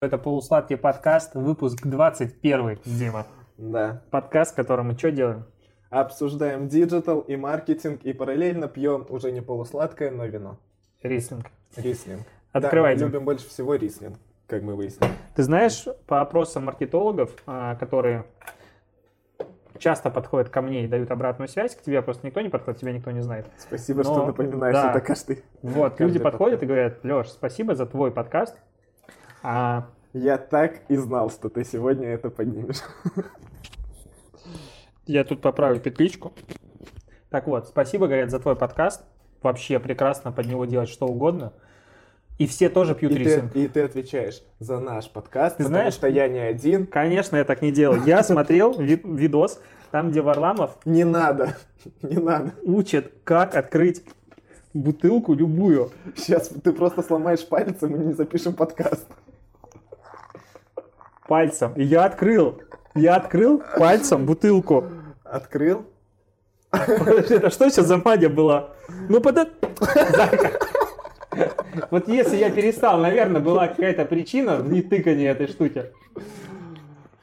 Это полусладкий подкаст, выпуск 21, Дима. Да. Подкаст, в котором мы что делаем? Обсуждаем digital и маркетинг и параллельно пьем уже не полусладкое, но вино. Рислинг. Рислинг. Открывай, Да, мы любим больше всего рислинг, как мы выяснили. Ты знаешь, по опросам маркетологов, а, которые часто подходят ко мне и дают обратную связь, к тебе просто никто не подходит, тебя никто не знает. Спасибо, Но- что напоминаешь да. это каждый. Вот, Каждый люди подходят подкаст. и говорят, Леш, спасибо за твой подкаст. А, Я так и знал, что ты сегодня это поднимешь. я тут поправлю петличку. Так вот, спасибо, говорят, за твой подкаст. Вообще прекрасно под него делать что угодно. И все тоже пьют И ты, рислинг. и ты отвечаешь за наш подкаст, Ты потому знаешь- что я не один. Конечно, я так не делаю. Я смотрел ви- видос, там, где Варламов Не надо, не надо. учит, как открыть бутылку любую. Сейчас ты просто сломаешь пальцы, мы не запишем подкаст. Пальцем. И я открыл. Я открыл пальцем бутылку. Открыл. Это что сейчас за магия была? Ну. Зайка. Вот если я перестал, наверное, была какая-то причина в нетыкании этой штуки.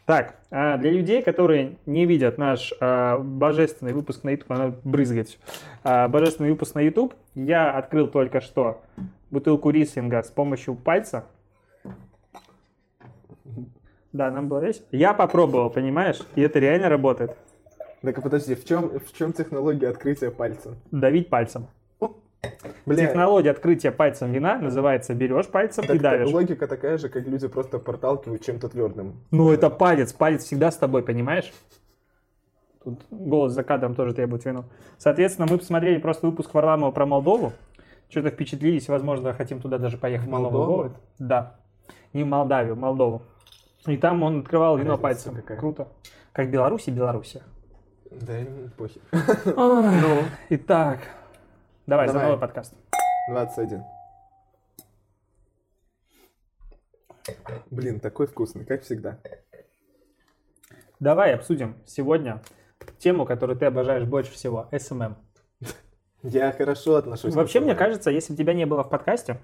Так, а для людей, которые не видят наш а, божественный выпуск на YouTube, она брызгает. А, божественный выпуск на YouTube, я открыл только что бутылку рислинга с помощью пальца. Да, нам было весело. Я попробовал, понимаешь? И это реально работает. Так подожди, в чем, в чем технология открытия пальца? Давить пальцем. Бля, Технология открытия пальцем вина называется берешь пальцем и так давишь. логика такая же, как люди просто проталкивают чем-то твердым. Ну, это палец, палец всегда с тобой, понимаешь? Тут голос за кадром тоже требует вину. Соответственно, мы посмотрели просто выпуск Варламова про Молдову. Что-то впечатлились, возможно, хотим туда даже поехать. Молдову? Да. Не в Молдавию, в Молдову. И там он открывал вино пальцем. какая? Круто. Как Беларусь и Белоруссия. Да, не похер. Ну, итак. Давай, за новый подкаст. 21. Блин, такой вкусный, как всегда. Давай обсудим сегодня тему, которую ты обожаешь больше всего. СММ. Я хорошо отношусь к Вообще, мне этому. кажется, если бы тебя не было в подкасте,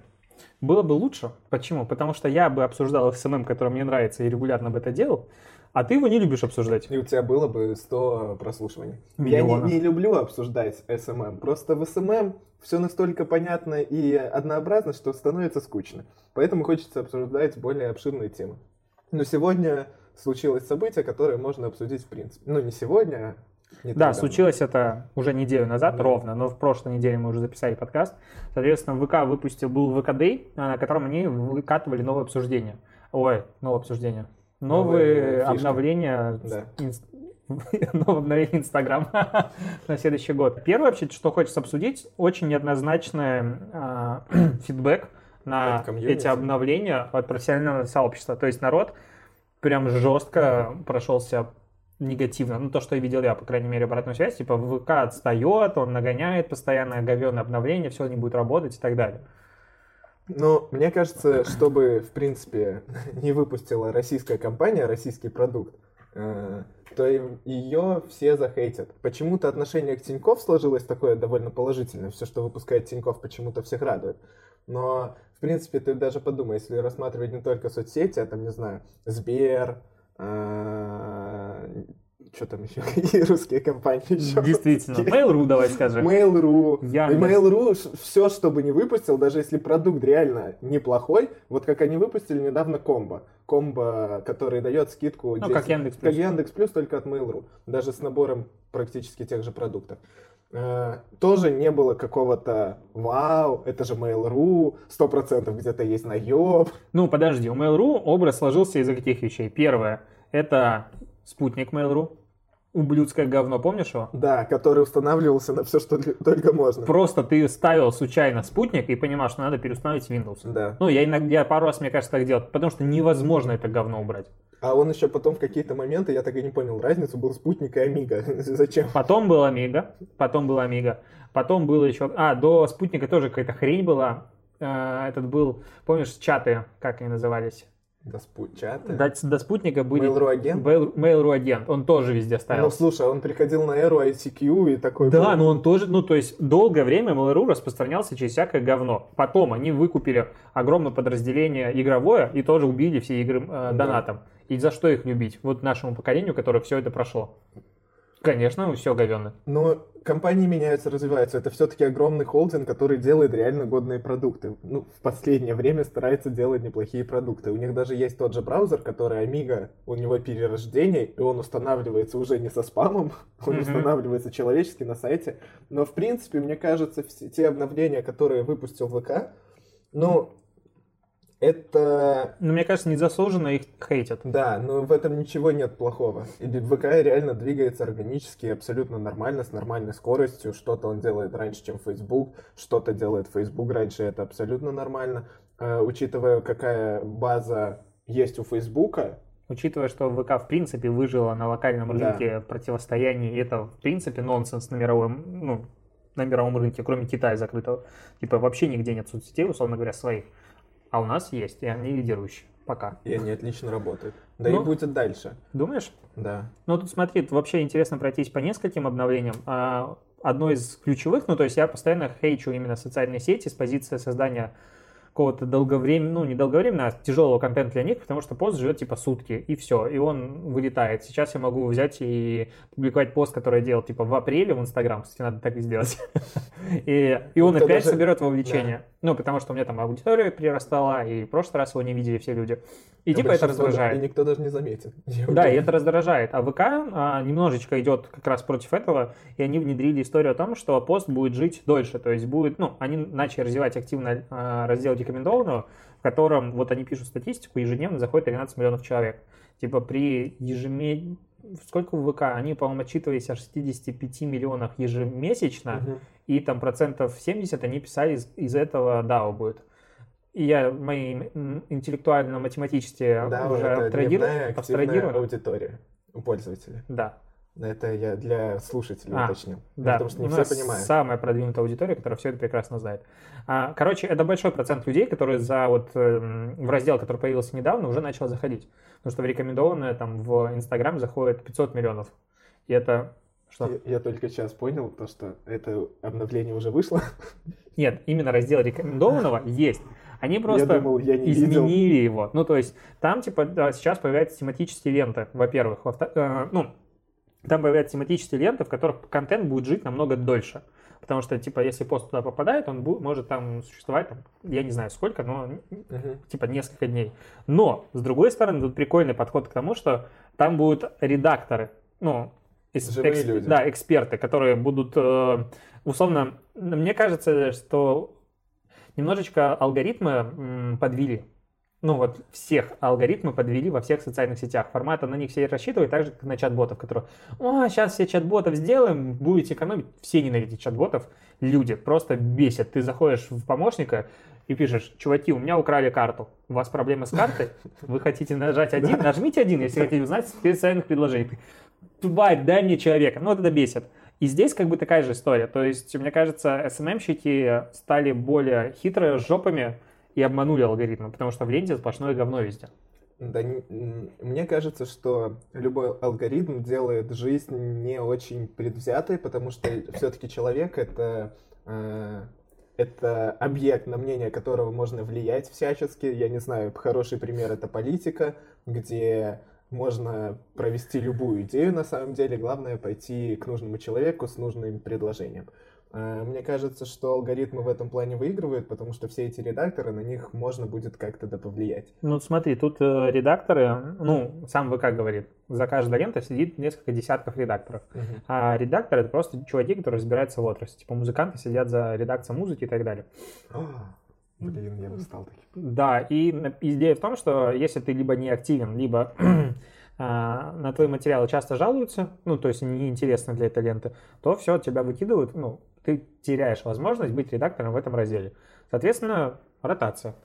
было бы лучше. Почему? Потому что я бы обсуждал СММ, который мне нравится, и регулярно бы это делал, а ты его не любишь обсуждать. И у тебя было бы 100 прослушиваний. Я Миллиона. не, не люблю обсуждать СММ. Просто в СММ все настолько понятно и однообразно, что становится скучно. Поэтому хочется обсуждать более обширные темы. Но сегодня случилось событие, которое можно обсудить в принципе. Ну, не сегодня, а не Да, давно. случилось это уже неделю назад, Да. ровно, но в прошлой неделе мы уже записали подкаст. Соответственно, ВК выпустил, был ВК Day, а, на котором они выкатывали новые обсуждения. Ой, новое обсуждение. Новые Новые обновления Да. инс- новое обновление Инстаграм на следующий год. Первое вообще, что хочется обсудить, очень неоднозначный а, фидбэк на эти обновления от профессионального сообщества. То есть народ прям жестко прошелся негативно. Ну, то, что я видел я, по крайней мере, обратную связь, типа ВК отстает, он нагоняет постоянно говёное обновление, все не будет работать и так далее. Ну, мне кажется, чтобы, в принципе, не выпустила российская компания российский продукт, э, то ее все захейтят. Почему-то отношение к Тинькофф сложилось такое довольно положительное. Все, что выпускает Тинькофф, почему-то всех радует. Но, в принципе, ты даже подумай, если рассматривать не только соцсети, а там, не знаю, Сбер, что там еще, какие русские компании еще? Действительно. Mail.ru давай скажем. Mail.ru. Яндекс. Mail.ru все, что бы не выпустил, даже если продукт реально неплохой, вот как они выпустили недавно комбо. Комбо, который дает скидку Ну, как Яндекс Как Плюс. Яндекс Плюс, только от Mail.ru. Даже с набором практически тех же продуктов. Э, Тоже не было какого-то вау, это же Mail.ru, 100% где-то есть наеб. Ну, подожди, у Mail.ru образ сложился из-за каких вещей? Первое, это спутник Mail.ru, ублюдское говно, помнишь его? Да, который устанавливался на все, что только можно. Просто ты ставил случайно спутник и понимал, что надо переустановить Windows. Да. Ну, я иногда я пару раз, мне кажется, так делал, потому что невозможно это говно убрать. А он еще потом в какие-то моменты, я так и не понял разницу, был спутник и Амига. Зачем? Потом был Amiga, потом был Amiga, потом было еще... А, до спутника тоже какая-то хрень была. Э, Этот был, помнишь, чаты, как они назывались? До спутчата. До, до спутника будет Mail.ru агент? Mail- Mail.ru агент. Он тоже везде Ну, ставил. слушай, он приходил на эру ICQ и такой... Да, был. но он тоже, ну, то есть, долгое время Mail.ru распространялся через всякое говно. Потом они выкупили огромное подразделение игровое и тоже убили все игры э, донатом. И за что их любить? Вот нашему поколению, которое все это прошло. Конечно, все говенно. Но компании меняются, развиваются. Это все-таки огромный холдинг, который делает реально годные продукты. Ну, в последнее время старается делать неплохие продукты. У них даже есть тот же браузер, который Amiga, у него перерождение, и он устанавливается уже не со спамом, он Мгм. устанавливается человечески на сайте. Но, в принципе, мне кажется, все те обновления, которые выпустил ВК, ну, это Но мне кажется, незаслуженно их хейтят. Да, но в этом ничего нет плохого. И ВК реально двигается органически, абсолютно нормально, с нормальной скоростью. Что-то он делает раньше, чем Facebook, что-то делает Facebook раньше, это абсолютно нормально. Э, учитывая, какая база есть у Фейсбука, Учитывая, что ВК в принципе выжила на локальном Да. рынке в противостоянии, это в принципе нонсенс на мировом, ну, на мировом рынке, кроме Китая закрытого. Типа вообще нигде нет соцсетей, условно говоря, своих. А у нас есть, и они лидирующие. Пока. и они отлично работают. Да Ну. и будет дальше. Думаешь? Да. Ну, тут смотри, вообще интересно пройтись по нескольким обновлениям. А, Одно из ключевых, ну, то есть я постоянно хейчу именно социальные сети с позиции создания какого-то долговременного, ну, не долговременного, а тяжелого контента для них, потому что пост живет типа сутки, и все, и он вылетает. Сейчас я могу взять и публиковать пост, который я делал типа в апреле в Инстаграм, кстати, надо так и сделать. И, и он Это опять соберет вовлечение. Ну, потому что у меня там аудитория прирастала, и в прошлый раз его не видели все люди. И А типа это раздражает. И никто даже не заметит. Да, и это раздражает. А ВК а, немножечко идет как раз против этого, и они внедрили историю о том, что пост будет жить дольше. То есть будет, ну, они начали развивать активно а, раздел рекомендованного, в котором вот они пишут статистику, ежедневно заходит 13 миллионов человек. Типа при ежемесячном... Сколько в ВК? Они, по-моему, отчитывались о 65 миллионах ежемесячно, Мгм. и там процентов 70 они писали из, из этого DAO будет. И я мои м, интеллектуально-математические Да, уже это абстрагиру- дневная активная абстрагированы. аудитория у пользователя. Да. Это я для слушателей А, уточнил. Да, Потому что не у все понимают. самая продвинутая аудитория, которая все это прекрасно знает. А, короче, это большой процент людей, которые за вот эм, в раздел, который появился недавно, уже начал заходить. Потому что в рекомендованное там в Инстаграм заходит 500 миллионов. И это что? Я, я только сейчас понял, то, что это обновление уже вышло. Нет, именно раздел рекомендованного есть. Они просто я думал, я не видел. изменили его. Ну, то есть, там, типа, да, сейчас появляются тематические ленты, во-первых. Во-вто- э, ну, там появляются тематические ленты, в которых контент будет жить намного дольше. Потому что, типа, если пост туда попадает, он бу- может там существовать, там, я не знаю сколько, но Мгм. типа несколько дней. Но, с другой стороны, тут прикольный подход к тому, что там будут редакторы, ну, эс- Живые люди. да, эксперты, которые будут, э, условно, мне кажется, что немножечко алгоритмы м, подвели. Ну вот всех алгоритмы подвели во всех социальных сетях. Формата на них все рассчитывают, так же, как на чат-ботов, которые, о, сейчас все чат-ботов сделаем, будете экономить. Все ненавидят чат-ботов. Люди просто бесят. Ты заходишь в помощника и пишешь, чуваки, у меня украли карту. У вас проблемы с картой? Вы хотите нажать один? Нажмите один, если хотите узнать специальных предложений. Тварь, дай мне человека. Ну, вот это бесит. И здесь как бы такая же история. То есть, мне кажется, SMM-щики стали более хитрые, жопами и обманули алгоритмы, потому что в ленте сплошное говно везде. Да, мне кажется, что любой алгоритм делает жизнь не очень предвзятой, потому что все-таки человек это, э, это объект, на мнение которого можно влиять всячески. Я не знаю, хороший пример это политика, где можно провести любую идею на самом деле. Главное пойти к нужному человеку с нужным предложением. Э, Мне кажется, что алгоритмы в этом плане выигрывают, потому что все эти редакторы, на них можно будет как-то да повлиять. Ну, смотри, тут э, редакторы, ну, сам ВК говорит, за каждой лентой сидит несколько десятков редакторов. Мгм. А редактор это просто чуваки, которые разбираются в отрасли. Типа музыканты сидят за редакцией музыки и так далее. А, Блин, я устал таки. Да, и идея в том, что если ты либо не активен, либо а, на твои материалы часто жалуются, ну, то есть неинтересны для этой ленты, то все, тебя выкидывают, ну, ты теряешь возможность быть редактором в этом разделе. Соответственно, ротация.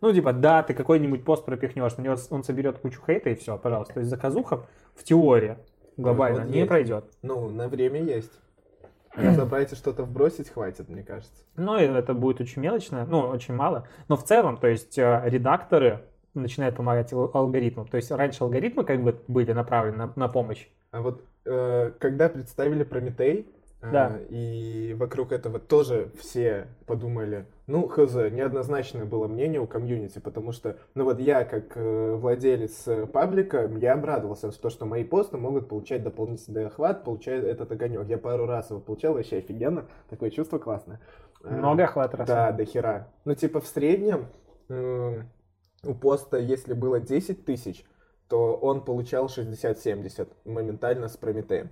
Ну, типа, да, ты какой-нибудь пост пропихнешь, на него он соберет кучу хейта и все, пожалуйста. То есть заказуха в теории глобально вот не есть. пройдет. Ну, на время есть. Разобрать и что-то вбросить хватит, мне кажется. Ну, это будет очень мелочно, ну, очень мало. Но в целом, то есть э, редакторы начинает помогать ал- алгоритму. То есть раньше алгоритмы как бы были направлены на, на помощь. А вот э, когда представили Прометей, Да. и вокруг этого тоже все подумали, ну, хз, неоднозначное было мнение у комьюнити, потому что, ну вот я, как э, владелец э, паблика, я обрадовался, что, что мои посты могут получать дополнительный охват, получает этот огонек. Я пару раз его получал, вообще офигенно, такое чувство классное. Э, Много охвата раз. Да, до хера. Ну, типа, в среднем у поста, если было 10 тысяч, то он получал 60-70 моментально с Прометеем.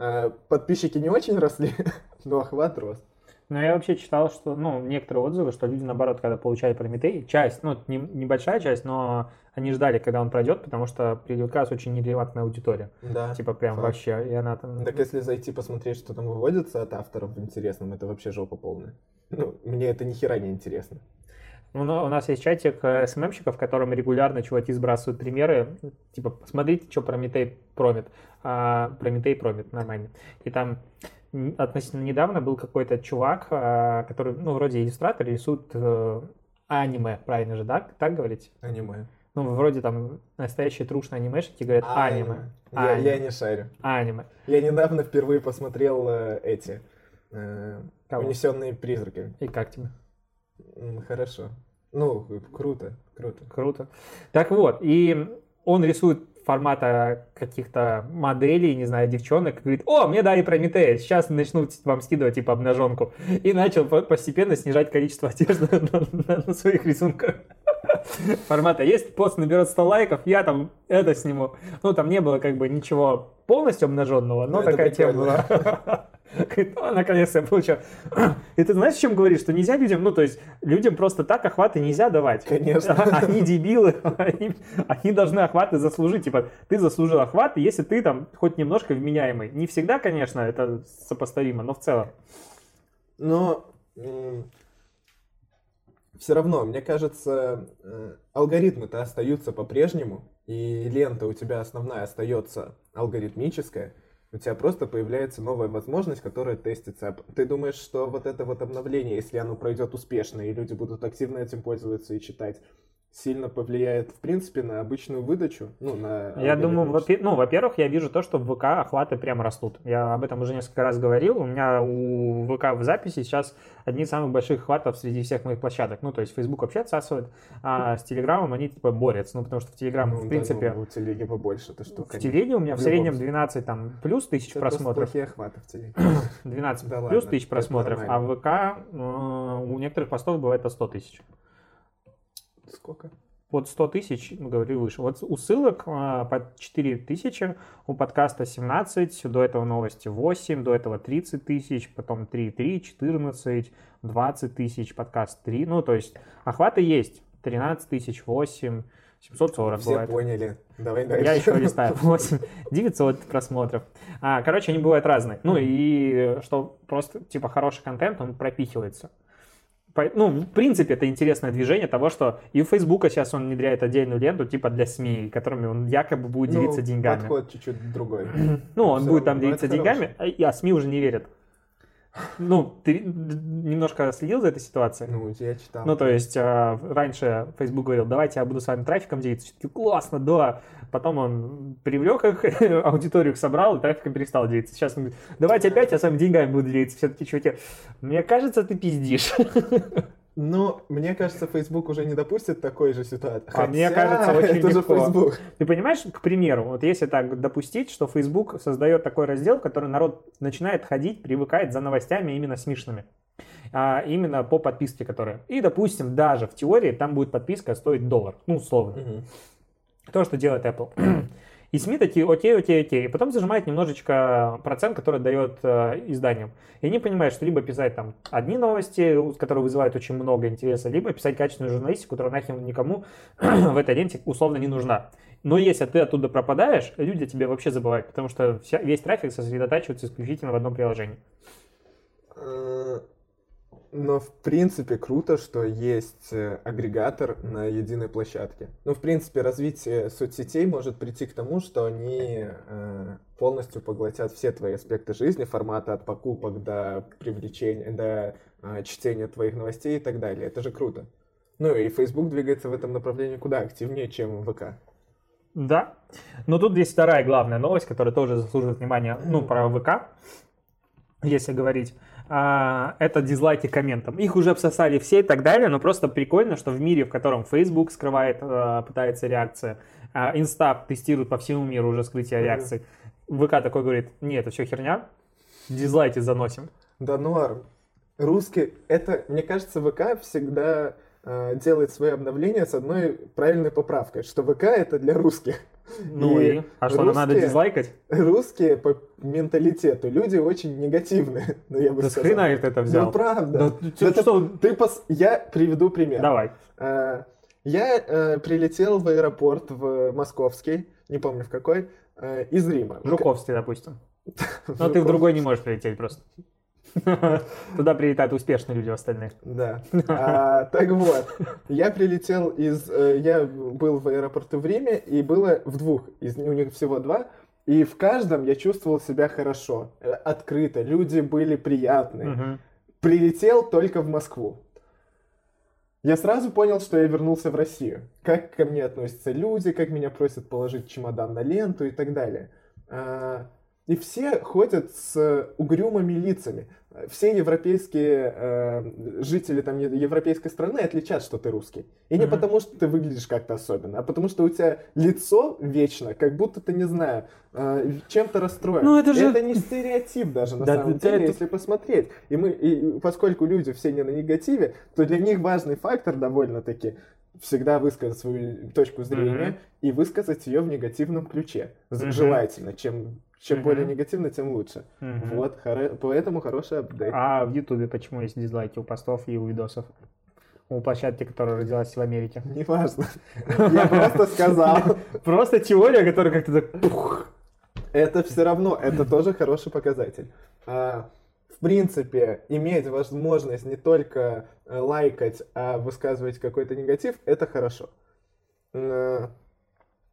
А, Подписчики не очень росли, но охват рос. Но я вообще читал, что, ну, некоторые отзывы, что люди, наоборот, когда получали Прометей, часть, ну, не- небольшая часть, но они ждали, когда он пройдет, потому что привлекалась очень нерелевантная аудитория. Да. Типа прям факт. вообще, и она там... Так если зайти посмотреть, что там выводится от авторов в интересном, это вообще жопа полная. Ну, мне это ни хера не интересно. Ну, у нас есть чатик э, СММщиков, в котором регулярно чуваки сбрасывают примеры. Типа, посмотрите, что Прометей промит. А, Прометей промит, нормально. И там относительно недавно был какой-то чувак, а, который, ну, вроде иллюстратор, рисует э, аниме, правильно же, да? Так говорить? Аниме. Ну, вроде там настоящие трушные анимешники говорят аниме. Я, я Аниме. не шарю. Аниме. Я недавно впервые посмотрел э, эти э, Кого? унесенные призраками. И как тебе? Хорошо. Ну, круто, круто. Круто. Так вот, и он рисует формата каких-то моделей, не знаю, девчонок, говорит, о, мне дали Прометея, сейчас начну вам скидывать, типа, обнаженку. И начал по- постепенно снижать количество одежды на, на- на своих рисунках. Формата есть, пост наберет 100 лайков, я там это сниму. Ну, там не было как бы ничего полностью обнаженного, но это такая тема была. Говорит, «О, наконец-то я получил. И ты знаешь, о чем говоришь? Что нельзя людям, ну, то есть, людям просто так охваты нельзя давать. Конечно. Они дебилы, они, они должны охваты заслужить. Типа, ты заслужил охват, если ты там хоть немножко вменяемый. Не всегда, конечно, это сопоставимо, но в целом. Но все равно, мне кажется, э, алгоритмы-то остаются по-прежнему, и лента у тебя основная остается алгоритмическая, у тебя просто появляется новая возможность, которая тестится. Ты думаешь, что вот это вот обновление, если оно пройдет успешно, и люди будут активно этим пользоваться и читать, сильно повлияет, в принципе, на обычную выдачу? Ну, на Я думаю, ну, во-первых, я вижу то, что в ВК охваты прям растут. Я об этом уже несколько раз говорил. У меня у ВК в записи сейчас одни из самых больших охватов среди всех моих площадок. Ну, то есть Facebook вообще отсасывает, а с Телеграмом они типа борются. Ну, потому что в Телеграм, Ну, в да, принципе, ну, у телеги побольше, ты что, в конечно. телеге у меня в В среднем случае. 12 там плюс тысяч Это просмотров. плохие охваты в телеге. 12 Да плюс ладно, тысяч просмотров, а в ВК э, у некоторых постов бывает по 100 тысяч. Сколько? Вот 100 тысяч, ну, говорю, выше. Вот у ссылок э, по 4 тысячи, у подкаста 17, до этого новости 8, до этого 30 тысяч, потом 3,3, 14, 20 тысяч, подкаст 3. Ну, то есть охваты есть. 13 тысяч, 8, 740 Все бывает. поняли. Давай дальше. Я еще листаю. 8, 900 просмотров. А, короче, они бывают разные. Ну и что просто, типа, хороший контент, он пропихивается. Ну, в принципе, это интересное движение того, что и у Фейсбука сейчас он внедряет отдельную ленту, типа для СМИ, которыми он якобы будет Ну, делиться деньгами. Подход чуть-чуть другой. Ну, он Всё будет там делиться деньгами, а а СМИ уже не верят. Ну, ты немножко следил за этой ситуацией? Ну, я читал. Ну, то есть, э, раньше Facebook говорил, давайте я буду с вами трафиком делиться. Все таки классно, да. Потом он привлек их, аудиторию их собрал, и трафиком перестал делиться. Сейчас он говорит, давайте опять я с вами деньгами буду делиться. Все-таки, чуваки, мне кажется, ты пиздишь. Но мне кажется, Facebook уже не допустит такой же ситуации. А мне кажется, очень это же легко. Facebook. Ты понимаешь, к примеру, вот если так допустить, что Facebook создает такой раздел, в который народ начинает ходить, привыкает за новостями именно смешными. А именно по подписке, которая. И, допустим, даже в теории там будет подписка стоить доллар. Ну, условно. Мгм. То, что делает Apple. И СМИ такие, окей, окей, окей. И потом зажимает немножечко процент, который дает э, изданиям. И они понимают, что либо писать там одни новости, которые вызывают очень много интереса, либо писать качественную журналистику, которая нахер никому в этой ленте условно не нужна. Но если ты оттуда пропадаешь, люди о тебе вообще забывают, потому что вся, весь трафик сосредотачивается исключительно в одном приложении. Но, в принципе, круто, что есть э, агрегатор на единой площадке. Ну, в принципе, развитие соцсетей может прийти к тому, что они э, полностью поглотят все твои аспекты жизни, формата от покупок до привлечения, до э, чтения твоих новостей и так далее. Это же круто. Ну и Facebook двигается в этом направлении куда активнее, чем ВК. Да. Но тут есть вторая главная новость, которая тоже заслуживает внимания, ну, про ВК, если говорить. А, это дизлайки комментам. Их уже обсосали все и так далее, но просто прикольно, что в мире, в котором Facebook скрывает, а, пытается реакция, а, Инста тестирует по всему миру уже скрытие реакций, ВК такой говорит, нет, это все херня, дизлайки заносим. Да норм. Русский, это, мне кажется, ВК всегда э, делает свои обновления с одной правильной поправкой, что ВК это для русских. Ну и, И а что, надо русские- дизлайкать? Русские по менталитету люди очень негативные, ну, я бы Да сказал. хрена ты это взял? Ну, правда. Да ты Это- что? ты пос- Я приведу пример. Давай. Э, Я э, прилетел в аэропорт в московский, не помню в какой, э, из Рима. Жуковский, допустим. Но ты в другой не можешь прилететь просто. Туда прилетают успешные люди остальные. Да. А, так вот, я прилетел из... э, Я был в аэропорту в Риме, и было в двух, из у них всего два, и в каждом я чувствовал себя хорошо, э, открыто, люди были приятные. Прилетел только в Москву. Я сразу понял, что я вернулся в Россию. Как ко мне относятся люди, как меня просят положить чемодан на ленту и так далее. А, И все ходят с угрюмыми лицами. Все европейские э, жители там, европейской страны отличат, что ты русский. И не Мгм. потому, что ты выглядишь как-то особенно, а потому что у тебя лицо вечно, как будто ты, не знаю, э, чем-то расстроен. Ну, это же- Это не стереотип даже, на Да, самом деле, это- если посмотреть. И мы, и поскольку люди все не на негативе, то для них важный фактор довольно-таки всегда высказать свою точку зрения Мгм. и высказать ее в негативном ключе. Мгм. Желательно. Чем, чем Мгм. более негативно, тем лучше. Мгм. Вот, хоро- поэтому хороший апдейт. А в Ютубе почему есть дизлайки у постов и у видосов? У площадки, которая родилась в Америке. Неважно. Я просто сказал. Просто теория, которая как-то так... Это все равно, это тоже хороший показатель. А, В принципе, иметь возможность не только э, лайкать, а высказывать какой-то негатив, это хорошо.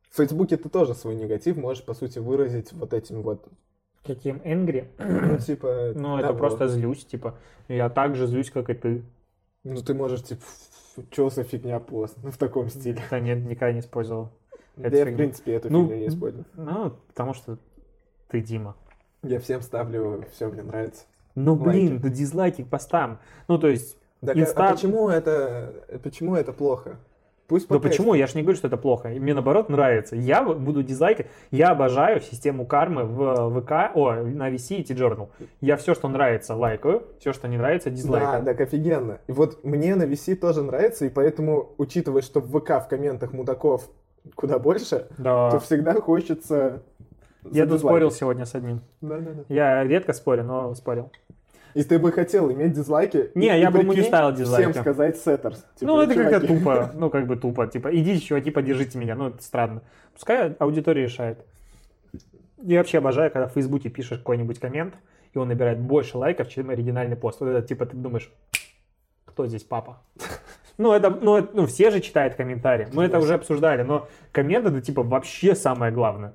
В Фейсбуке ты тоже свой негатив можешь, по сути, выразить вот этим вот, Каким Энгри? ну, типа... Ну, это того. просто злюсь, типа. Я так же злюсь, как и ты. Ну, ты можешь, типа, что за фигня пост? Ну, в таком стиле. Да нет, никогда не использовал. Да я, в принципе, эту Ну, фигню не использую. Ну, потому что ты Дима. Я всем ставлю, все мне нравится. Ну, блин, Лайки. да дизлайки к постам. Ну, то есть, Так, а- Инста- а почему это, почему это плохо? Пусть да покажет. почему? Я же не говорю, что это плохо. Мне наоборот нравится. Я буду дизлайкать. Я обожаю систему кармы в ВК, о, на VC и T-Journal. Я все, что нравится, лайкаю. Все, что не нравится, Да, дизлайкаю. так офигенно. И вот мне на VC тоже нравится, и поэтому, учитывая, что в ВК в комментах мудаков куда больше, Да. то всегда хочется... Я тут задизлайкать. спорил сегодня с одним. Да-да-да. Я редко спорю, но спорил. И ты бы хотел иметь дизлайки? Не, и- я и бы ему не ставил дизлайки. Всем сказать сеттерс. Типа, ну, это как-то тупо. Ну, как бы тупо. Типа, идите, чуваки, поддержите меня. Ну, это странно. Пускай аудитория решает. Я вообще обожаю, когда в Фейсбуке пишешь какой-нибудь коммент, и он набирает больше лайков, чем оригинальный пост. Вот это, типа, ты думаешь, кто здесь папа? Ну, это, ну, это- ну, все же читают комментарии. Мы это уже обсуждали, но коммент это, типа, вообще самое главное.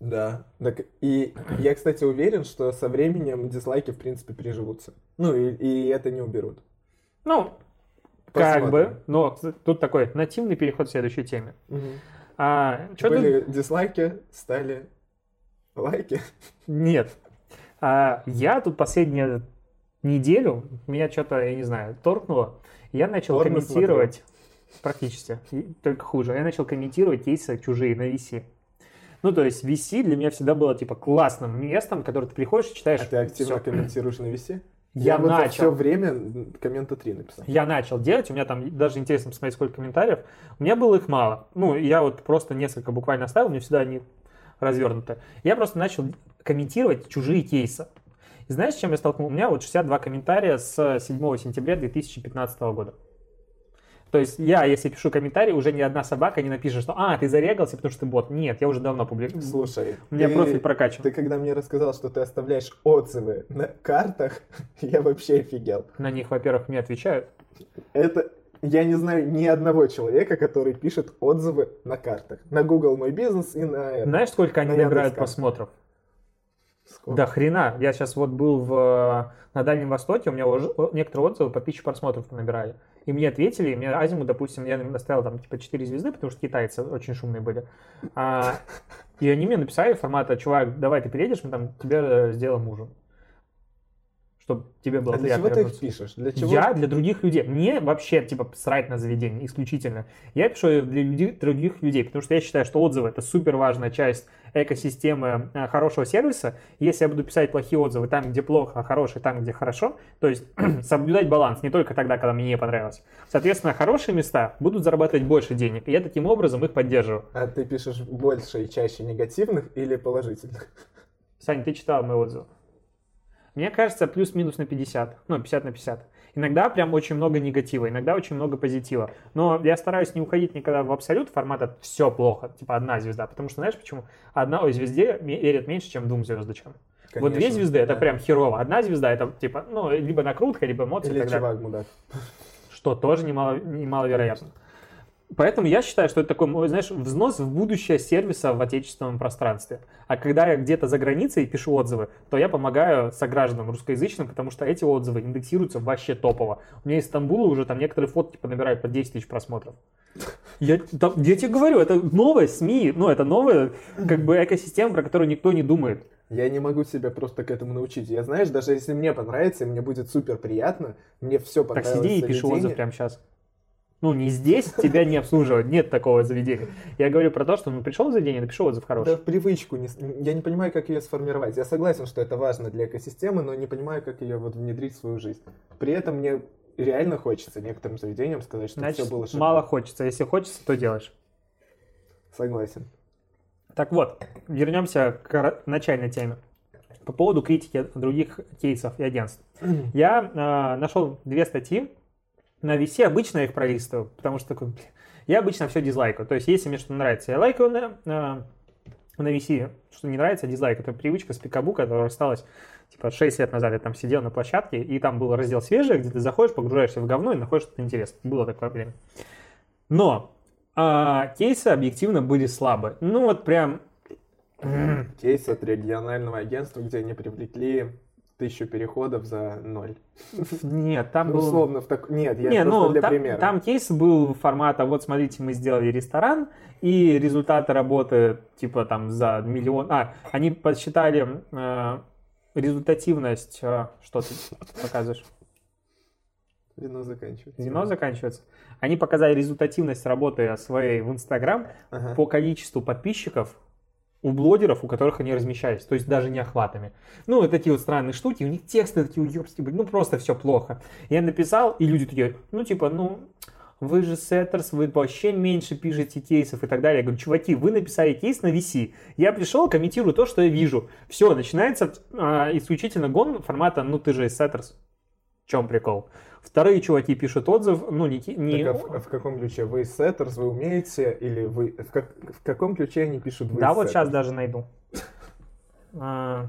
Да. Так, и я, кстати, уверен, что со временем дизлайки, в принципе, приживутся. Ну, и, и это не уберут. Ну, как Посмотрим. бы. Но тут такой нативный переход к следующей теме. А, что ты Были дизлайки, стали лайки. Нет. А, я тут последнюю неделю, меня что-то, я не знаю, торкнуло. Я начал Порно комментировать, практически, и только хуже, я начал комментировать кейсы чужие на VC. Ну, то есть VC для меня всегда было, типа, классным местом, которое ты приходишь и читаешь. А ты активно всё. комментируешь на VC? Я вот начал. все время коммента 3 написал. Я начал делать, у меня там даже интересно посмотреть, сколько комментариев. У меня было их мало. Ну, я вот просто несколько буквально оставил, мне всегда они развернуты. Я просто начал комментировать чужие кейсы. И знаешь, с чем я столкнулся? У меня вот 62 комментария с 7 сентября 2015 года. То есть я, если пишу комментарий, уже ни одна собака не напишет, что «А, ты зарегался, потому что ты бот». Нет, я уже давно публикую. Слушай, У меня ты- профиль прокачан. Ты когда мне рассказал, что ты оставляешь отзывы на картах, я вообще офигел. На них, во-первых, мне отвечают. Это я не знаю ни одного человека, который пишет отзывы на картах. На Google Мой бизнес и на. Знаешь, сколько они На набирают просмотров? Сколько? Да хрена. Я сейчас вот был в, на Дальнем Востоке, у меня уже некоторые отзывы по тысяче просмотров набирали. И мне ответили, и мне Азиму, допустим, я им оставил там типа 4 звезды, потому что китайцы очень шумные были. А, и они мне написали формата, чувак, давай ты приедешь, мы там тебе э, сделаем ужин. Чтобы тебе было А для чего ты их пишешь? Для чего? Я для других людей. Мне вообще, типа, срать на заведение исключительно. Я пишу для людей, других людей, потому что я считаю, что отзывы это супер важная часть экосистемы э, хорошего сервиса. Если я буду писать плохие отзывы там, где плохо, а хорошие там, где хорошо, то есть соблюдать баланс не только тогда, когда мне не понравилось. Соответственно, хорошие места будут зарабатывать больше денег, и я таким образом их поддерживаю. А ты пишешь больше и чаще негативных или положительных? Саня, ты читал мои отзывы? Мне кажется, плюс-минус на 50, ну, 50 на 50. Иногда прям очень много негатива, иногда очень много позитива. Но я стараюсь не уходить никогда в абсолют формата все плохо, типа одна звезда. Потому что знаешь почему? Одной звезде верят меньше, чем двум звездочкам. вот две Конечно, звезды это да. прям херово. Одна звезда это типа, ну, либо накрутка, либо эмоции Или чувак мудак. Что тоже немало, немаловероятно. Поэтому я считаю, что это такой, знаешь, взнос в будущее сервиса в отечественном пространстве. А когда я где-то за границей пишу отзывы, то я помогаю согражданам русскоязычным, потому что эти отзывы индексируются вообще топово. У меня из Стамбула уже там некоторые фотки типа, набирают по 10 тысяч просмотров. Я, там- я тебе говорю, это новая СМИ, ну это новая как бы экосистема, про которую никто не думает. Я не могу себя просто к этому научить. Я, знаешь, даже если мне понравится, мне будет супер приятно, мне все Так понравилось. сиди и пиши отзыв прямо сейчас. Ну, не здесь, тебя не обслуживают, нет такого заведения. Я говорю про то, что ну, пришел в заведение, напиши отзыв хороший. Да, привычку. не Я не понимаю, как ее сформировать. Я согласен, что это важно для экосистемы, но не понимаю, как ее вот внедрить в свою жизнь. При этом мне реально хочется некоторым заведениям сказать, что Значит, все было шикарно. мало хочется. Если хочется, то делаешь. Согласен. Так вот, вернемся к начальной теме. По поводу критики других кейсов и агентств. Я э, нашел две статьи. На VC обычно их пролистываю, потому что такой, я обычно все дизлайкаю. То есть, если мне что-то нравится, я лайкаю на, на VC, что не нравится, дизлайк. Это привычка с Пикабу, которая осталась типа 6 лет назад. Я там сидел на площадке, и там был раздел свежее, где ты заходишь, погружаешься в говно и находишь что-то интересное. Было такое время. Но а, кейсы объективно были слабые. Ну вот прям... м, Кейс от регионального агентства, где они привлекли тысячу переходов за ноль. Нет, там Ну, был... условно, в так... Нет, я Не, ну, для там, примера. там кейс был формата, вот смотрите, мы сделали ресторан, и результаты работы, типа, там, за миллион... А, они подсчитали э, результативность... э, что ты показываешь? Вино заканчивается. Вино заканчивается. Они показали результативность работы своей в Инстаграм Ага. по количеству подписчиков у блогеров, у которых они размещались, то есть даже не охватами. Ну, вот такие вот странные штуки, у них тексты такие уебские, были, ну просто все плохо. Я написал, и люди такие, ну типа, ну, вы же Setters, вы вообще меньше пишете кейсов и так далее. Я говорю, чуваки, вы написали кейс на VC. Я пришел, комментирую то, что я вижу. Все, начинается а, исключительно гон формата, ну ты же Setters. В чем прикол? Вторые чуваки пишут отзыв, ну не... не Так, а в, а в каком ключе? Вы сеттерс, вы умеете? Или вы... В, как- в каком ключе они пишут вы Да, вот сейчас даже найду. А,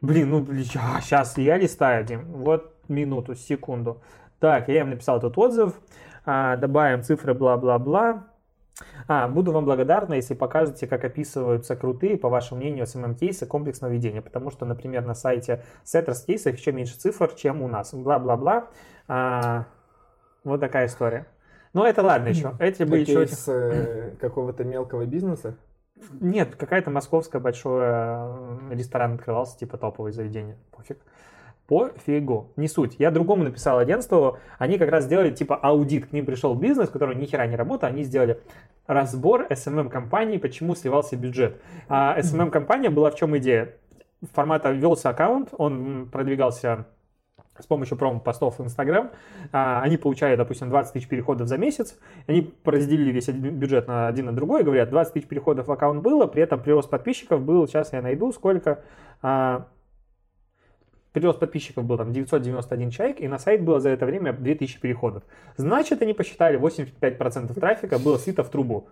Блин, ну, сейчас я листаю, Дим. Вот минуту, секунду. Так, я им написал этот отзыв. А, Добавим цифры, бла-бла-бла. А, буду вам благодарна, если покажете, как описываются крутые, по вашему мнению, SMM-кейсы комплексного ведения. Потому что, например, на сайте Setters кейсов еще меньше цифр, чем у нас. Бла-бла-бла. А, Вот такая история. Ну, это ладно еще. Эти Это были еще... э, какого-то мелкого бизнеса? Нет, какая-то московская большое э, ресторан открывался, типа топовое заведение. Пофиг. Пофигу. Не суть. Я другому написал агентству, они как раз сделали типа аудит. К ним пришел бизнес, который ни хера не работал, они сделали разбор SMM-компании, почему сливался бюджет. А SMM-компания была в чем идея? Формата велся аккаунт, он продвигался с помощью промо-постов в Инстаграм. А, Они получали, допустим, 20 тысяч переходов за месяц. Они разделили весь бюджет на один на другой. Говорят, 20 тысяч переходов в аккаунт было, при этом прирост подписчиков был, сейчас я найду сколько. Прирост подписчиков был там 991 человек, и на сайт было за это время 2000 переходов. Значит, они посчитали, 85% трафика было слито в трубу.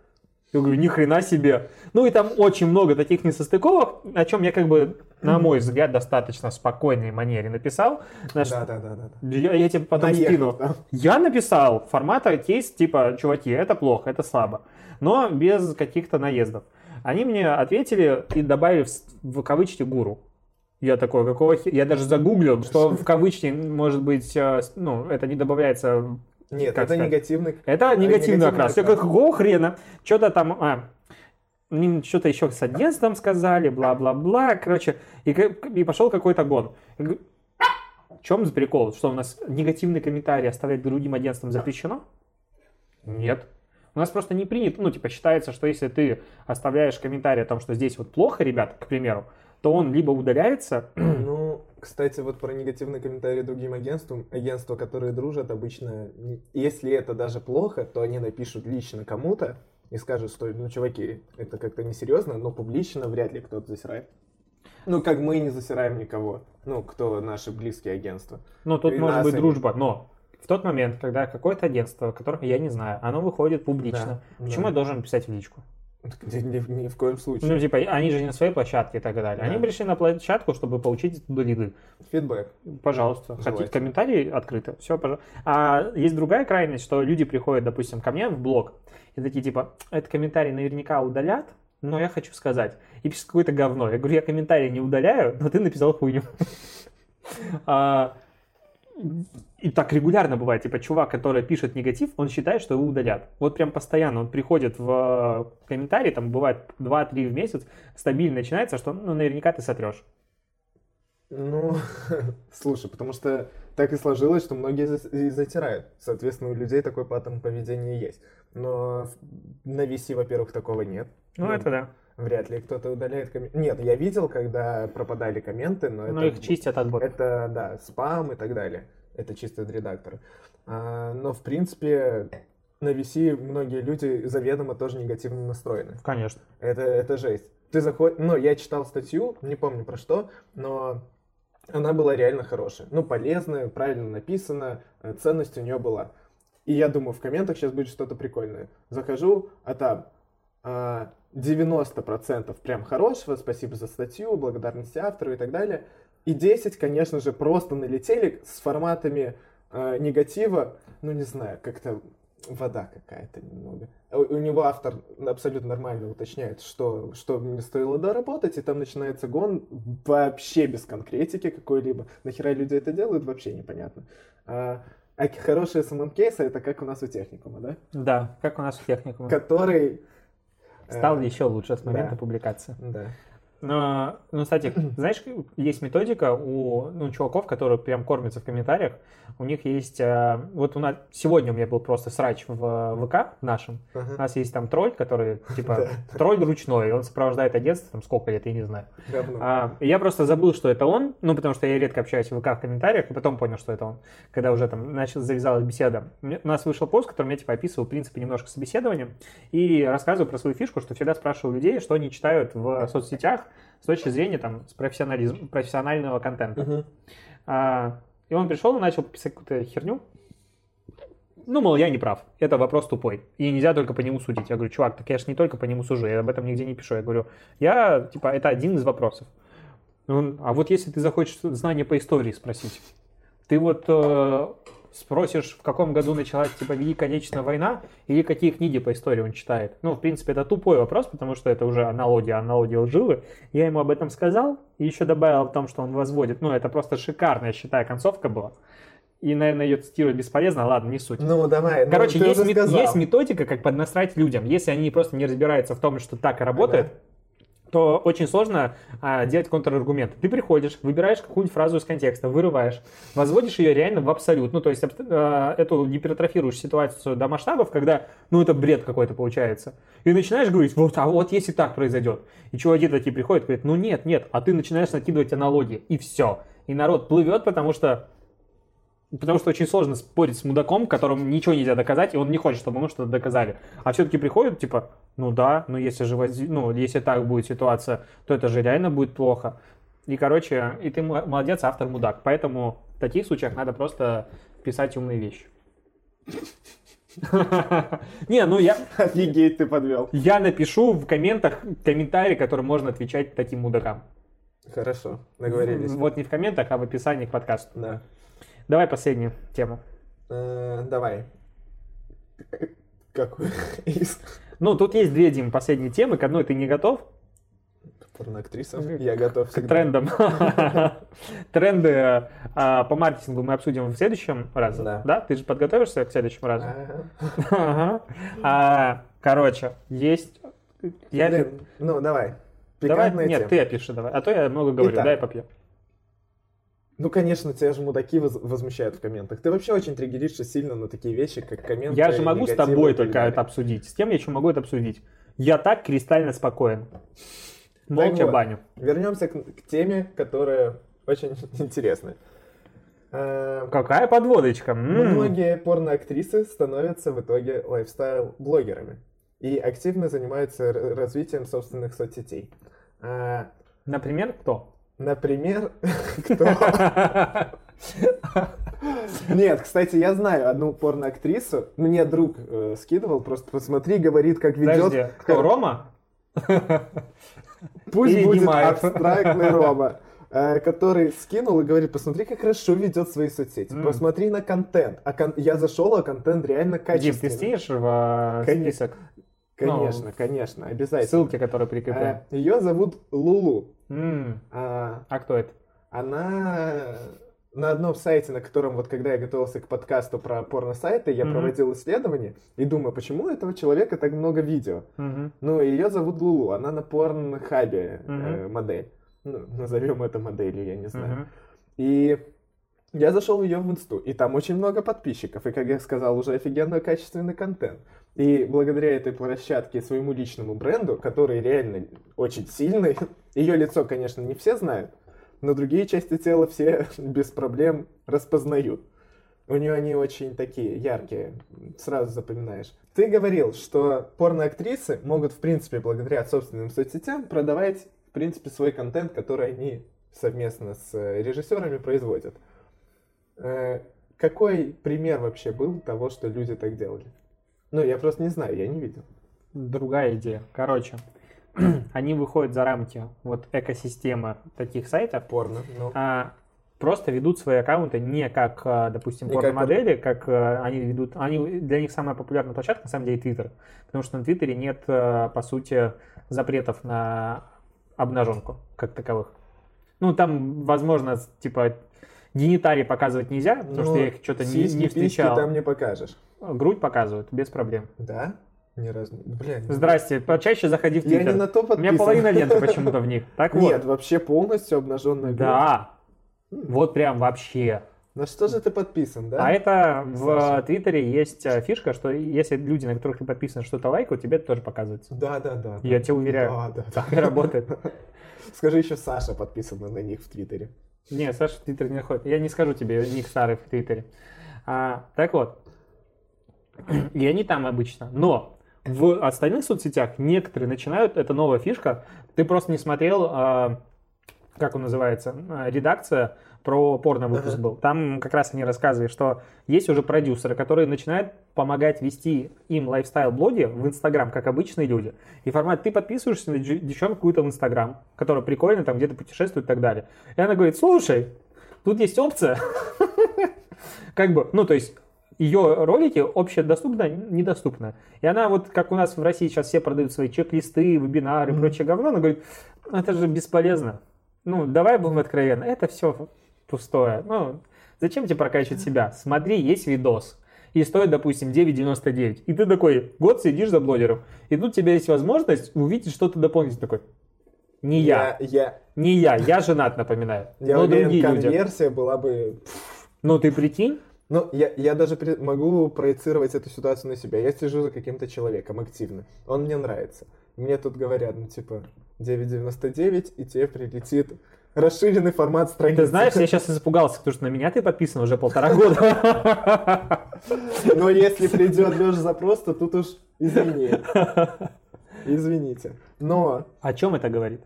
Я говорю, ни хрена себе. Ну и там очень много таких несостыковок, о чем я как бы, на мой взгляд, достаточно спокойной манере написал. Знаешь, Да, да, да, да. я, я тебе потом Наехал, скину. да. Я написал формата кейс типа, чуваки, это плохо, это слабо. Но без каких-то наездов. Они мне ответили и добавили в, в кавычки гуру. Я такой, какого хера? Я даже загуглил, что в кавычки, может быть, э, ну, это не добавляется... Нет, Как это сказать? негативный... Это негативный окрас. Я как, какого хрена? Что-то там... А, им что-то еще с агентством сказали, бла-бла-бла. Короче, и, и пошел какой-то гон. Я говорю, В чем прикол? Что у нас негативные комментарии оставлять другим агентствам запрещено? Нет. У нас просто не принято, ну, типа, считается, что если ты оставляешь комментарий о том, что здесь вот плохо, ребят, к примеру, то он либо удаляется, Ну, кстати, вот про негативные комментарии другим агентствам. Агентства, которые дружат, обычно, если это даже плохо, то они напишут лично кому-то и скажут, что, ну, чуваки, это как-то несерьезно, но публично вряд ли кто-то засирает. Ну, как мы не засираем никого. Ну, кто наши близкие агентства. ну, тут И может быть они- дружба, но в тот момент, когда какое-то агентство, которого я не знаю, оно выходит публично, Да, почему да. я должен писать в личку? Ни, ни- ни в коем случае. Ну, типа, они же не на своей площадке и так далее. Они Да. пришли на площадку, чтобы получить оттуда лиды. Фидбэк. Пожалуйста. Желательно. Хотите комментарии открыто? Все, пожалуйста. А есть другая крайность, что люди приходят, допустим, ко мне в блог и такие, типа, этот комментарий наверняка удалят, но я хочу сказать. И пишет какое-то говно. Я говорю, я комментарии не удаляю, но ты написал хуйню. И так регулярно бывает, типа, чувак, который пишет негатив, он считает, что его удалят. Вот прям постоянно он приходит в э, комментарии, там бывает 2-3 в месяц, стабильно начинается, что, ну, наверняка ты сотрешь. Ну, слушай, потому что так и сложилось, что многие и затирают. Соответственно, у людей такой паттерн поведения есть. Но на VC, во-первых, такого нет. Ну, это да. Вряд ли кто-то удаляет комменты. Нет, я видел, когда пропадали комменты, но Но это, их чистят от ботов. это, да, спам и так далее. Это чисто от редактора. А, но, в принципе, на VC многие люди заведомо тоже негативно настроены. Конечно. Это, это жесть. Ты заходишь... Ну, я читал статью, не помню про что, но она была реально хорошая. Ну, полезная, правильно написана, э, ценность у нее была. И я думаю, в комментах сейчас будет что-то прикольное. Захожу, а там а, 90% прям хорошего, спасибо за статью, благодарности автору и так далее. И 10, конечно же, просто налетели с форматами э, негатива, ну, не знаю, как-то вода какая-то немного. У, у него автор абсолютно нормально уточняет, что, что мне стоило доработать, и там начинается гон вообще без конкретики какой-либо. Нахера люди это делают, вообще непонятно. А, а хорошие СММ-кейсы это как у нас у техникума, да? Да, как у нас в техникуме. Который... э, Стал еще лучше с момента да. публикации. Да. Но, ну, кстати, знаешь, есть методика у ну, чуваков, которые прям кормятся в комментариях. У них есть... э, вот у нас... Сегодня у меня был просто срач в ВК нашем. У Ага. нас есть там тролль, который, типа, тролль ручной. Он сопровождает агентство, там, сколько лет, я не знаю. А, я просто забыл, что это он, ну, потому что я редко общаюсь в ВК в комментариях, и потом понял, что это он, когда уже там начал, завязалась беседа. У нас вышел пост, в котором я, типа, описывал, в принципе, немножко собеседования, и рассказываю про свою фишку, что всегда спрашиваю людей, что они читают в соцсетях с точки зрения, там, с профессионализм, профессионального контента. Мгм. А, и он пришел и начал писать какую-то херню. Ну, мол, я не прав. Это вопрос тупой. И нельзя только по нему судить. Я говорю, чувак, так я же не только по нему сужу, я об этом нигде не пишу. Я говорю, я, типа, это один из вопросов. Он, а вот если ты захочешь знания по истории спросить, ты вот э, спросишь, в каком году началась, типа, Великая Отечественная война, или какие книги по истории он читает. Ну, в принципе, это тупой вопрос, потому что это уже аналогия, аналогия лживы. Я ему об этом сказал, и еще добавил в том, что он возводит. Ну, это просто шикарная, считаю, концовка была. И, наверное, ее цитировать бесполезно, ладно, не суть. Ну, давай. ну, Короче, ты есть, мет- есть методика, как поднасрать людям. Если они просто не разбираются в том, что так и работает, то очень сложно а, делать контраргумент. Ты приходишь, выбираешь какую-нибудь фразу из контекста, вырываешь, возводишь ее реально в абсолют. Ну, то есть а, эту гипертрофируешь ситуацию до масштабов, когда, ну, это бред какой-то получается. И начинаешь говорить, вот, а вот если так произойдет. И чуваки такие приходят, говорят, ну нет, нет, а ты начинаешь накидывать аналогии, и все. И народ плывет, потому что Потому что очень сложно спорить с мудаком, которому ничего нельзя доказать, и он не хочет, чтобы ему что-то доказали. А все-таки приходят, типа, ну да, ну если же воз- ну, если так будет ситуация, то это же реально будет плохо. И, короче, и ты мо- молодец, автор мудак. Поэтому в таких случаях надо просто писать умные вещи. Не, ну я, Офигеть, ты подвел. я напишу в комментах комментарий, который можно отвечать таким мудакам. Хорошо, договорились. Вот не в комментах, а в описании к подкасту. Да. Давай последнюю тему. Э, Давай. Какой из? Ну, тут есть две, Дим, последние темы. К одной ты не готов. Порноактриса. Я готов К всегда. трендам. Тренды а, по маркетингу мы обсудим в следующем разе. Да. Да? Ты же подготовишься к следующему разу? А, Короче, есть... Я... Ну, давай. Давай, Пикантная нет, тема. ты опиши давай. А то я много говорю, Итак. дай попью. Ну, конечно, тебя же мудаки воз- возмущают в комментах. Ты вообще очень триггеришься сильно на такие вещи, как комменты. Я же могу с тобой только это обсудить. С кем я еще могу это обсудить? Я так кристально спокоен. Молча вот. баню. Вернемся к, к теме, которая очень интересная. Э, Какая подводочка. М. Многие порноактрисы становятся в итоге лайфстайл-блогерами и активно занимаются развитием собственных соцсетей. А, Например, кто? Например, кто? Нет, кстати, я знаю одну порноактрису. Мне друг э, скидывал, просто посмотри, говорит, как ведет. Подожди, кто, Рома? Пусть Или будет абстрактный Рома. э, который скинул и говорит, посмотри, как хорошо ведет свои соцсети, М. посмотри на контент. А кон- я зашел, а контент реально Дим, ты качественный. скинешь в э, Конечно. список Конечно, конечно, обязательно. ссылки, которые прикреплены? Э, Ее зовут Лулу. М, А, А кто это? Она на одном сайте, на котором вот когда я готовился к подкасту про порно-сайты, я Мгм. проводил исследование и думаю, почему у этого человека так много видео? Мгм. Ну, ее зовут Лулу, она на порнхабе э, Мгм. модель. Ну, назовем это моделью, я не знаю. Мгм. И я зашел в ее в инсту, и там очень много подписчиков, и, как я сказал, уже офигенно качественный контент. И благодаря этой площадке своему личному бренду, который реально очень сильный, ее лицо, конечно, не все знают, но другие части тела все без проблем распознают. У нее они очень такие яркие, сразу запоминаешь. Ты говорил, что порноактрисы могут, в принципе, благодаря собственным соцсетям продавать, в принципе, свой контент, который они совместно с э, режиссерами производят. Э, Какой пример вообще был того, что люди так делали? Ну, я просто не знаю, я не видел. Другая идея. Короче, они выходят за рамки вот экосистемы таких сайтов, Порно. Ну, а просто ведут свои аккаунты не как, а, допустим, как порно-модели, как а, они ведут. Они, для них самая популярная площадка, на самом деле, Твиттер. Потому что на Твиттере нет, а, по сути, запретов на обнаженку как таковых. Ну, там, возможно, типа, гениталии показывать нельзя, потому что ну, я их что-то не, не встречал. там не покажешь. Грудь показывают, без проблем. Да? Ни разу. Бля, не- Здрасте, почаще заходи в Я Твиттер. не на то У меня подписан. половина ленты почему-то в них. Так вот. Нет, вообще полностью обнаженная грудь. Да. Вот прям вообще. На что же ты подписан, да? А это в Саша. Твиттере есть э, фишка, что если люди, на которых ты подписан, что-то лайкают, тебе это тоже показывается. Да, да, да. Я тебе уверяю. Да, да, да. Так и работает. Скажи еще Саша подписана на них в Твиттере. Не, Саша в Твиттер не находит. Я не скажу тебе ник старый в Твиттере. А, так вот. И они там обычно. Но в остальных соцсетях некоторые начинают, это новая фишка, ты просто не смотрел, а, как он называется, а, редакция про порно выпуск Ага. был. Там как раз они рассказывали, что есть уже продюсеры, которые начинают помогать вести им лайфстайл-блоги в Инстаграм, как обычные люди. И формат, ты подписываешься на девчонку какую-то в Инстаграм, которая прикольно там где-то путешествует и так далее. И она говорит, слушай, тут есть опция, как бы, ну то есть ее ролики общедоступно, недоступно. И она вот, как у нас в России сейчас все продают свои чек-листы, вебинары и Мгм. прочее говно, она говорит, «Ну, это же бесполезно. Ну, давай будем откровенно, это все пустое. Ну, зачем тебе прокачивать себя? Смотри, есть видос. И стоит, допустим, 9,99. И ты такой, год сидишь за блогером. И тут у тебя есть возможность увидеть что-то дополнительное. Такой, не я, Я, не я, я женат, напоминаю. я, я но уверен, другие люди. конверсия была бы... Ну, ты прикинь, Ну, я, я даже при- могу проецировать эту ситуацию на себя. Я сижу за каким-то человеком активно. Он мне нравится. Мне тут говорят, ну, типа, 9.99, и тебе прилетит расширенный формат страницы. Ты знаешь, я сейчас испугался, потому что на меня ты подписан уже полтора года. Но если придет Леша запрос, то тут уж извини. Извините. Но О чем это говорит?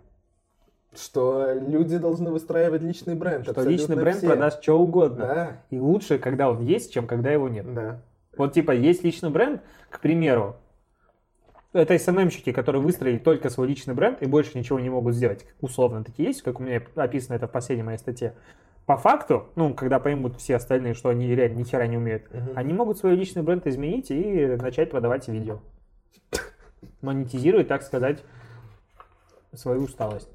Что люди должны выстраивать личный бренд. Что личный бренд все. продаст что угодно. Да, И лучше, когда он есть, чем когда его нет. да. Вот типа есть личный бренд, к примеру, это СММщики, которые выстроили только свой личный бренд и больше ничего не могут сделать. Условно такие есть, как у меня описано это в последней моей статье. По факту, ну, когда поймут все остальные, что они реально ни хера не умеют, Мгм. они могут свой личный бренд изменить и начать продавать видео. Монетизировать, так сказать, свою усталость.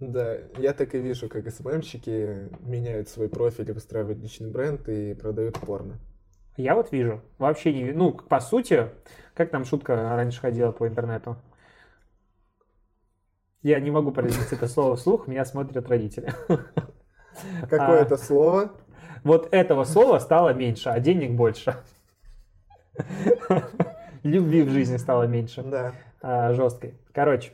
Да, я так и вижу, как СММщики меняют свой профиль, выстраивают личный бренд и продают порно. Я вот вижу. Вообще не... Ну, по сути, как там шутка раньше ходила по интернету? Я не могу произнести это слово вслух, меня смотрят родители. Какое А. это слово? Вот этого слова стало меньше, а денег больше. Любви в жизни стало меньше. Да. а, жесткой. Короче,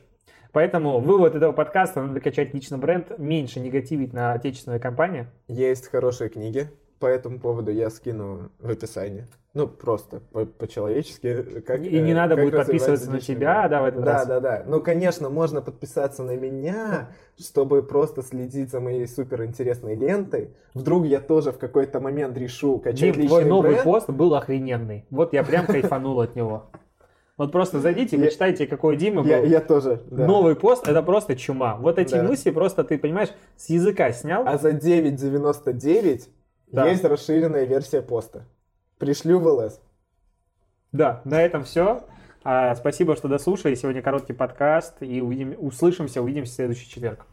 поэтому вывод этого подкаста надо качать личный бренд, меньше негативить на отечественные компании. Есть хорошие книги по этому поводу, я скину в описании. Ну, просто по- по-человечески. как, И не э, надо будет подписываться на тебя, да, в этот Да, раз. да, да. Ну, конечно, можно подписаться на меня, чтобы просто следить за моей суперинтересной лентой. Вдруг я тоже в какой-то момент решу качать Дим, личный твой новый бренд. пост был охрененный. Вот я прям кайфанул от него. Вот просто зайдите, Я- почитайте, какой у Димы был. Я, я тоже, да. Новый пост это просто чума. Вот эти Да. мысли просто ты понимаешь, с языка снял. А за 9.99 Да. есть расширенная версия поста. Пришлю в ЛС. Да, на этом все. спасибо, что дослушали. Сегодня короткий подкаст. И увидим, услышимся, увидимся в следующий четверг.